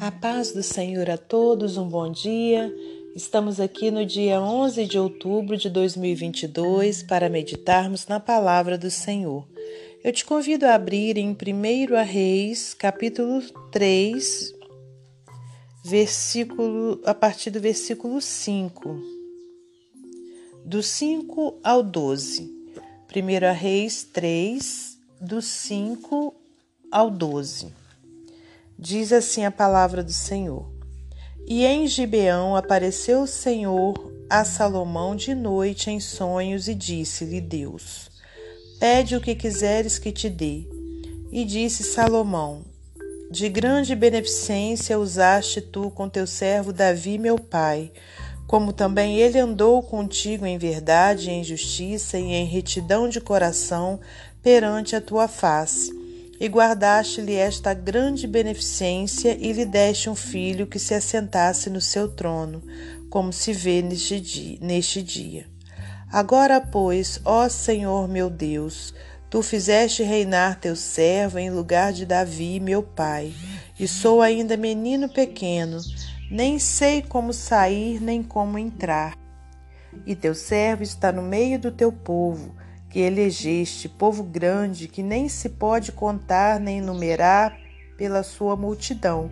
A paz do Senhor a todos, um bom dia. Estamos aqui no dia 11 de outubro de 2022 para meditarmos na palavra do Senhor. Eu te convido a abrir em 1 a Reis, capítulo 3, versículo, a partir do versículo 5, do 5 ao 12. 1 a Reis 3, do 5 ao 12. Diz assim a palavra do Senhor. E em Gibeão apareceu o Senhor a Salomão de noite em sonhos e disse-lhe Deus: Pede o que quiseres que te dê. E disse Salomão: De grande beneficência usaste tu com teu servo Davi, meu pai, como também ele andou contigo em verdade, em justiça e em retidão de coração perante a tua face e guardaste-lhe esta grande beneficência e lhe deste um filho que se assentasse no seu trono, como se vê neste dia. Neste dia. Agora, pois, ó Senhor meu Deus, tu fizeste reinar teu servo em lugar de Davi, meu pai, e sou ainda menino pequeno, nem sei como sair nem como entrar. E teu servo está no meio do teu povo, que elegeste, povo grande que nem se pode contar nem numerar pela sua multidão.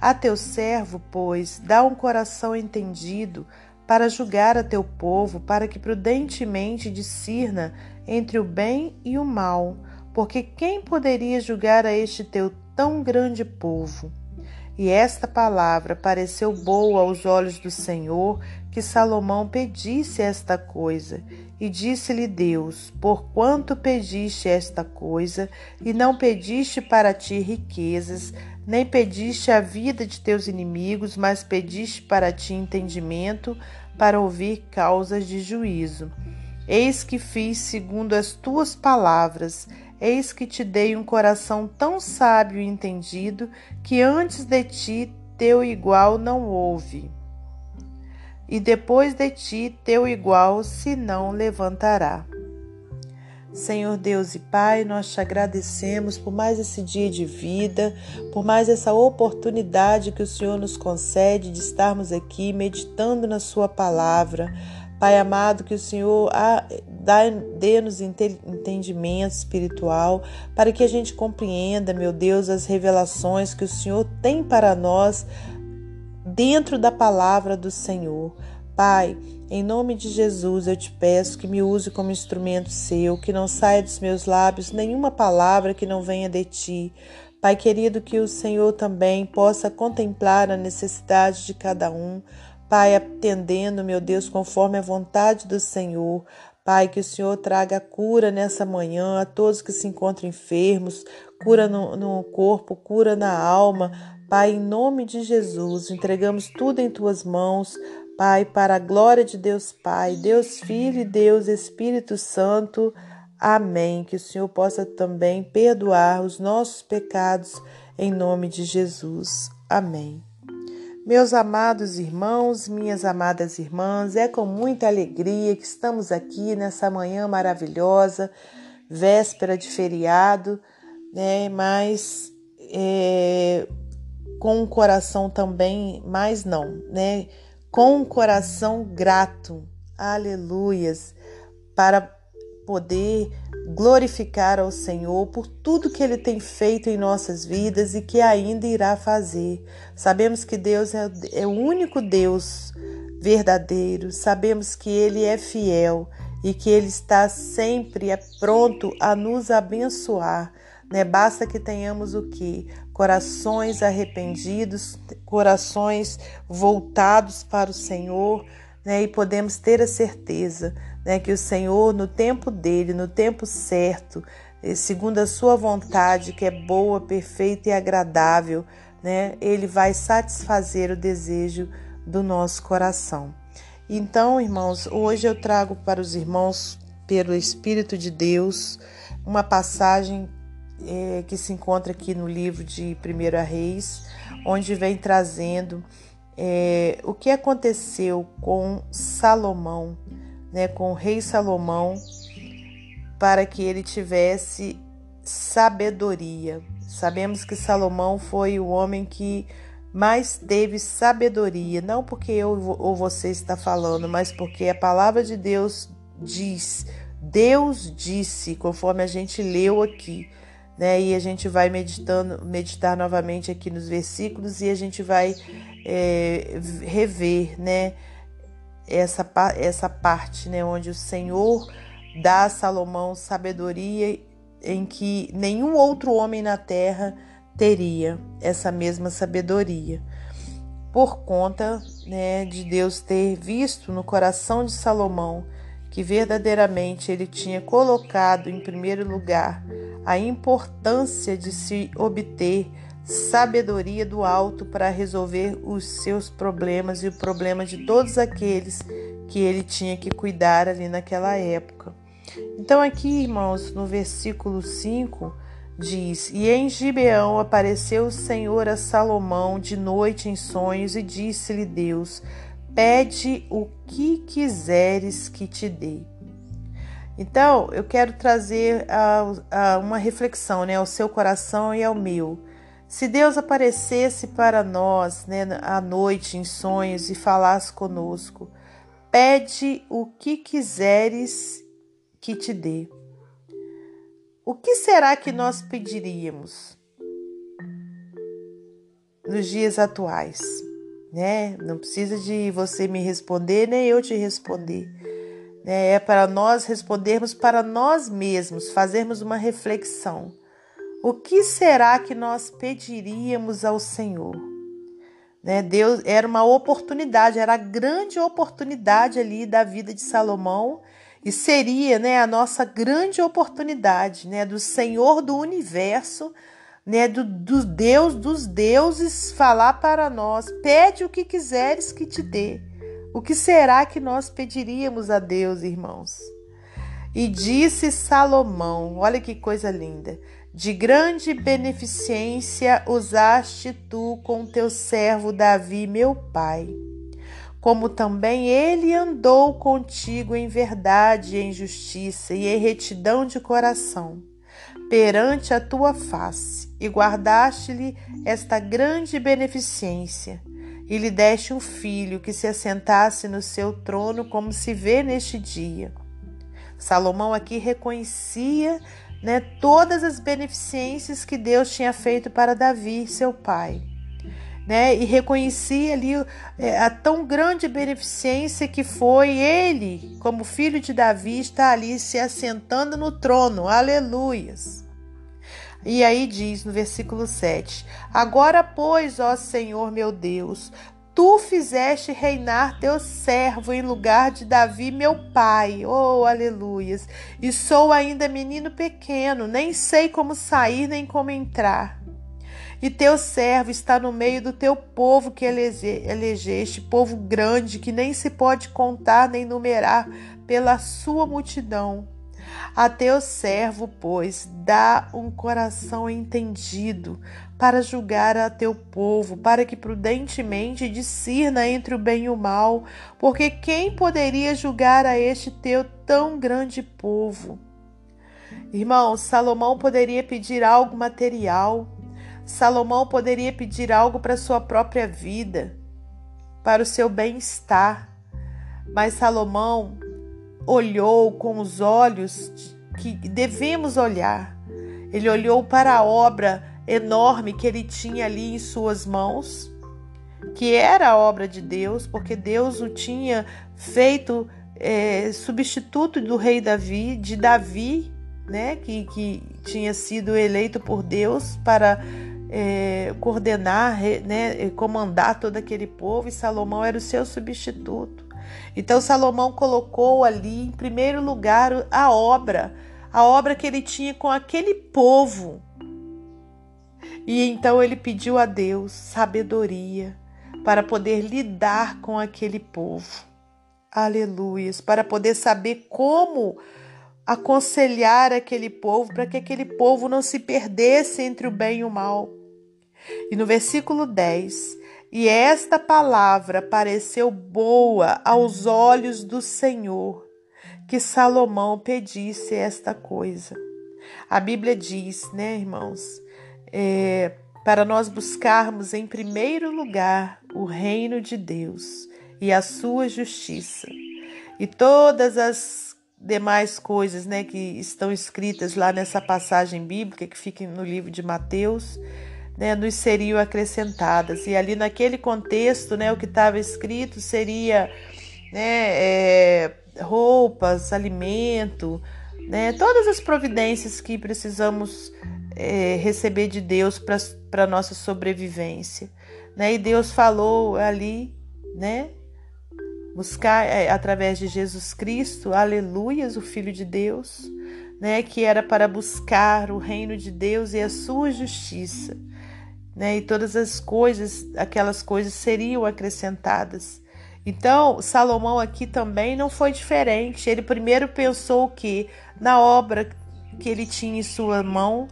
A teu servo, pois, dá um coração entendido para julgar a teu povo, para que prudentemente discirna entre o bem e o mal, porque quem poderia julgar a este teu tão grande povo? E esta palavra pareceu boa aos olhos do Senhor, que Salomão pedisse esta coisa. E disse-lhe Deus: Porquanto pediste esta coisa, e não pediste para ti riquezas, nem pediste a vida de teus inimigos, mas pediste para ti entendimento, para ouvir causas de juízo. Eis que fiz segundo as tuas palavras, eis que te dei um coração tão sábio e entendido, que antes de ti teu igual não houve e depois de ti teu igual se não levantará. Senhor Deus e Pai, nós te agradecemos por mais esse dia de vida, por mais essa oportunidade que o Senhor nos concede de estarmos aqui meditando na Sua palavra. Pai amado, que o Senhor dê-nos entendimento espiritual para que a gente compreenda, meu Deus, as revelações que o Senhor tem para nós dentro da palavra do Senhor. Pai, em nome de Jesus, eu te peço que me use como instrumento seu, que não saia dos meus lábios nenhuma palavra que não venha de ti. Pai querido, que o Senhor também possa contemplar a necessidade de cada um. Pai, atendendo, meu Deus, conforme a vontade do Senhor. Pai, que o Senhor traga cura nessa manhã a todos que se encontram enfermos, cura no, no corpo, cura na alma. Pai, em nome de Jesus, entregamos tudo em tuas mãos. Pai, para a glória de Deus Pai, Deus Filho e Deus Espírito Santo. Amém. Que o Senhor possa também perdoar os nossos pecados em nome de Jesus. Amém. Meus amados irmãos, minhas amadas irmãs, é com muita alegria que estamos aqui nessa manhã maravilhosa, véspera de feriado, né? Mas é, com um coração também, mais não, né? com um coração grato, aleluias, para poder glorificar ao Senhor por tudo que Ele tem feito em nossas vidas e que ainda irá fazer. Sabemos que Deus é, é o único Deus verdadeiro, sabemos que Ele é fiel e que Ele está sempre pronto a nos abençoar. Né? Basta que tenhamos o que? Corações arrependidos, corações voltados para o Senhor, né? E podemos ter a certeza, né, que o Senhor, no tempo dele, no tempo certo, eh, segundo a sua vontade, que é boa, perfeita e agradável, né, ele vai satisfazer o desejo do nosso coração. Então, irmãos, hoje eu trago para os irmãos, pelo Espírito de Deus, uma passagem é, que se encontra aqui no livro de 1 Reis, onde vem trazendo é, o que aconteceu com Salomão, né, com o rei Salomão, para que ele tivesse sabedoria. Sabemos que Salomão foi o homem que mas teve sabedoria, não porque eu ou você está falando, mas porque a palavra de Deus diz, Deus disse, conforme a gente leu aqui, né? E a gente vai meditando, meditar novamente aqui nos versículos e a gente vai é, rever, né? Essa, essa parte, né? Onde o Senhor dá a Salomão sabedoria em que nenhum outro homem na terra teria essa mesma sabedoria, por conta né, de Deus ter visto no coração de Salomão que verdadeiramente ele tinha colocado em primeiro lugar a importância de se obter sabedoria do alto para resolver os seus problemas e o problema de todos aqueles que ele tinha que cuidar ali naquela época. Então, aqui, irmãos, no versículo 5, diz: E em Gibeão apareceu o Senhor a Salomão de noite em sonhos, e disse-lhe Deus: Pede o que quiseres que te dê. Então, eu quero trazer a, a uma reflexão né, ao seu coração e ao meu. Se Deus aparecesse para nós né, à noite em sonhos e falasse conosco, pede o que quiseres que te dê. O que será que nós pediríamos nos dias atuais? Né? Não precisa de você me responder, nem eu te responder. Né? É para nós respondermos para nós mesmos, fazermos uma reflexão. O que será que nós pediríamos ao Senhor? Né? Deus era uma oportunidade, era a grande oportunidade ali da vida de Salomão e seria né, a nossa grande oportunidade né, do Senhor do universo, né, do, do Deus dos deuses, falar para nós: pede o que quiseres que te dê. O que será que nós pediríamos a Deus, irmãos? E disse Salomão: olha que coisa linda. De grande beneficência usaste tu com teu servo Davi, meu pai como também ele andou contigo em verdade, em justiça e em retidão de coração, perante a tua face, e guardaste-lhe esta grande beneficência, e lhe deste um filho que se assentasse no seu trono, como se vê neste dia. Salomão aqui reconhecia né, todas as beneficências que Deus tinha feito para Davi, seu pai né? E reconhecia ali é, a tão grande beneficência que foi ele, como filho de Davi, estar ali se assentando no trono. Aleluias. E aí diz no versículo 7: Agora, pois, ó Senhor meu Deus, tu fizeste reinar teu servo em lugar de Davi, meu pai. Oh, aleluias! E sou ainda menino pequeno, nem sei como sair nem como entrar. E teu servo está no meio do teu povo que elegeste, povo grande que nem se pode contar nem numerar pela sua multidão. A teu servo, pois, dá um coração entendido para julgar a teu povo, para que prudentemente discirna entre o bem e o mal, porque quem poderia julgar a este teu tão grande povo? Irmão, Salomão poderia pedir algo material, Salomão poderia pedir algo para sua própria vida, para o seu bem-estar, mas Salomão olhou com os olhos que devemos olhar. Ele olhou para a obra enorme que ele tinha ali em suas mãos, que era a obra de Deus, porque Deus o tinha feito é, substituto do rei Davi, de Davi, né, que, que tinha sido eleito por Deus para é, coordenar, né, comandar todo aquele povo, e Salomão era o seu substituto. Então Salomão colocou ali em primeiro lugar a obra, a obra que ele tinha com aquele povo. E então ele pediu a Deus sabedoria para poder lidar com aquele povo. Aleluias, para poder saber como aconselhar aquele povo para que aquele povo não se perdesse entre o bem e o mal. E no versículo 10, e esta palavra pareceu boa aos olhos do Senhor, que Salomão pedisse esta coisa. A Bíblia diz, né, irmãos, é, para nós buscarmos em primeiro lugar o reino de Deus e a sua justiça. E todas as demais coisas, né, que estão escritas lá nessa passagem bíblica que fica no livro de Mateus, né, nos seriam acrescentadas. E ali naquele contexto, né, o que estava escrito seria né, é, roupas, alimento, né, todas as providências que precisamos é, receber de Deus para a nossa sobrevivência. Né? E Deus falou ali, né? Buscar é, através de Jesus Cristo, aleluias, o Filho de Deus, né? Que era para buscar o reino de Deus e a sua justiça. Né? E todas as coisas, aquelas coisas seriam acrescentadas. Então, Salomão aqui também não foi diferente. Ele primeiro pensou que na obra que ele tinha em sua mão,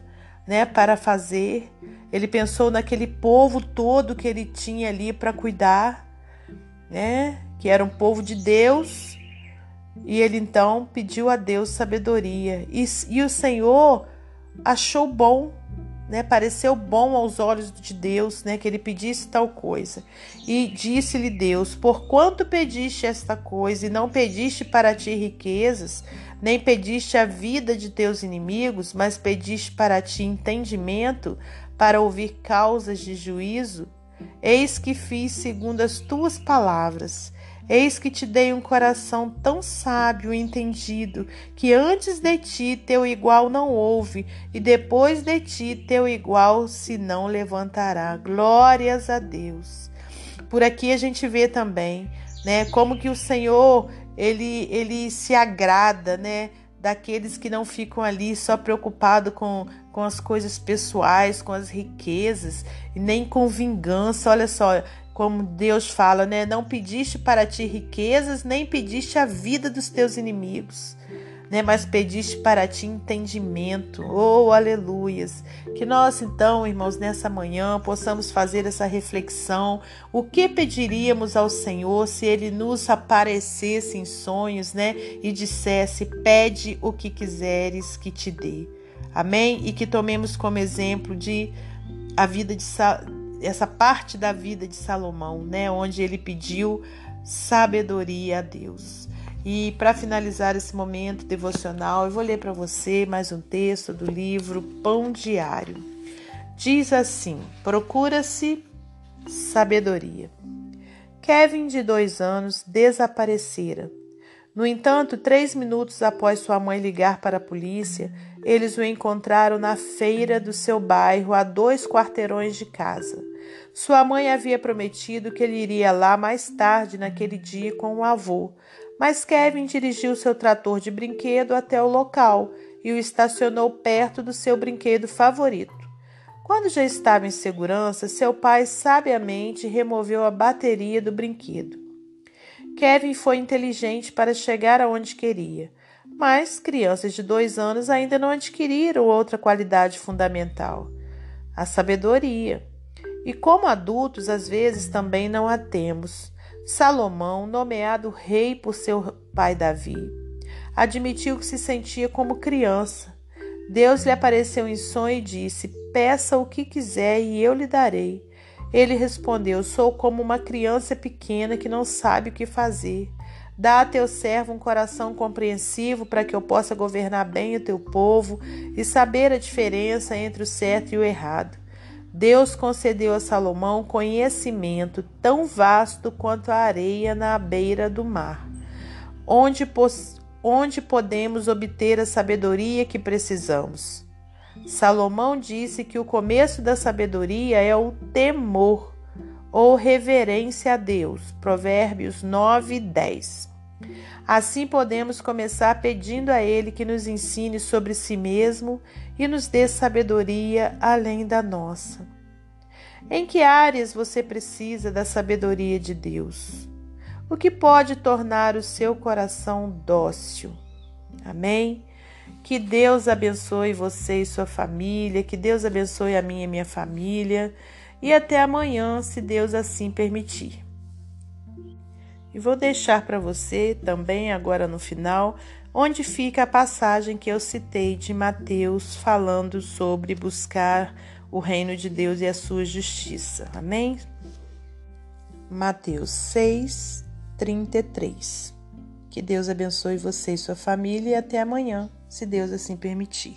né, para fazer. Ele pensou naquele povo todo que ele tinha ali para cuidar, né, que era um povo de Deus. E ele então pediu a Deus sabedoria. E, e o Senhor achou bom né, pareceu bom aos olhos de Deus, né, que ele pedisse tal coisa. E disse-lhe Deus: Por quanto pediste esta coisa e não pediste para ti riquezas, nem pediste a vida de teus inimigos, mas pediste para ti entendimento, para ouvir causas de juízo, eis que fiz segundo as tuas palavras. Eis que te dei um coração tão sábio e entendido, que antes de ti teu igual não houve, e depois de ti teu igual se não levantará. Glórias a Deus. Por aqui a gente vê também, né, como que o Senhor, ele ele se agrada, né, daqueles que não ficam ali só preocupado com, com as coisas pessoais, com as riquezas, e nem com vingança. Olha só, como Deus fala, né? Não pediste para ti riquezas, nem pediste a vida dos teus inimigos, né? Mas pediste para ti entendimento. Oh, aleluias! Que nós, então, irmãos, nessa manhã possamos fazer essa reflexão. O que pediríamos ao Senhor se ele nos aparecesse em sonhos, né? E dissesse: Pede o que quiseres que te dê. Amém? E que tomemos como exemplo de a vida de essa parte da vida de Salomão, né, onde ele pediu sabedoria a Deus. E para finalizar esse momento devocional, eu vou ler para você mais um texto do livro Pão Diário. Diz assim: Procura-se sabedoria. Kevin, de dois anos, desaparecera. No entanto, três minutos após sua mãe ligar para a polícia, eles o encontraram na feira do seu bairro, a dois quarteirões de casa. Sua mãe havia prometido que ele iria lá mais tarde naquele dia com o avô, mas Kevin dirigiu seu trator de brinquedo até o local e o estacionou perto do seu brinquedo favorito. Quando já estava em segurança, seu pai sabiamente removeu a bateria do brinquedo. Kevin foi inteligente para chegar aonde queria, mas crianças de dois anos ainda não adquiriram outra qualidade fundamental: a sabedoria. E como adultos, às vezes também não a temos. Salomão, nomeado rei por seu pai Davi, admitiu que se sentia como criança. Deus lhe apareceu em sonho e disse: Peça o que quiser e eu lhe darei. Ele respondeu: Sou como uma criança pequena que não sabe o que fazer. Dá a teu servo um coração compreensivo para que eu possa governar bem o teu povo e saber a diferença entre o certo e o errado. Deus concedeu a Salomão conhecimento tão vasto quanto a areia na beira do mar, onde, onde podemos obter a sabedoria que precisamos. Salomão disse que o começo da sabedoria é o temor ou reverência a Deus. Provérbios 9 e 10. Assim podemos começar pedindo a Ele que nos ensine sobre si mesmo e nos dê sabedoria além da nossa. Em que áreas você precisa da sabedoria de Deus? O que pode tornar o seu coração dócil? Amém? Que Deus abençoe você e sua família, que Deus abençoe a minha e minha família, e até amanhã, se Deus assim permitir. E vou deixar para você também, agora no final, onde fica a passagem que eu citei de Mateus falando sobre buscar o reino de Deus e a sua justiça. Amém? Mateus 6, 33. Que Deus abençoe você e sua família e até amanhã, se Deus assim permitir.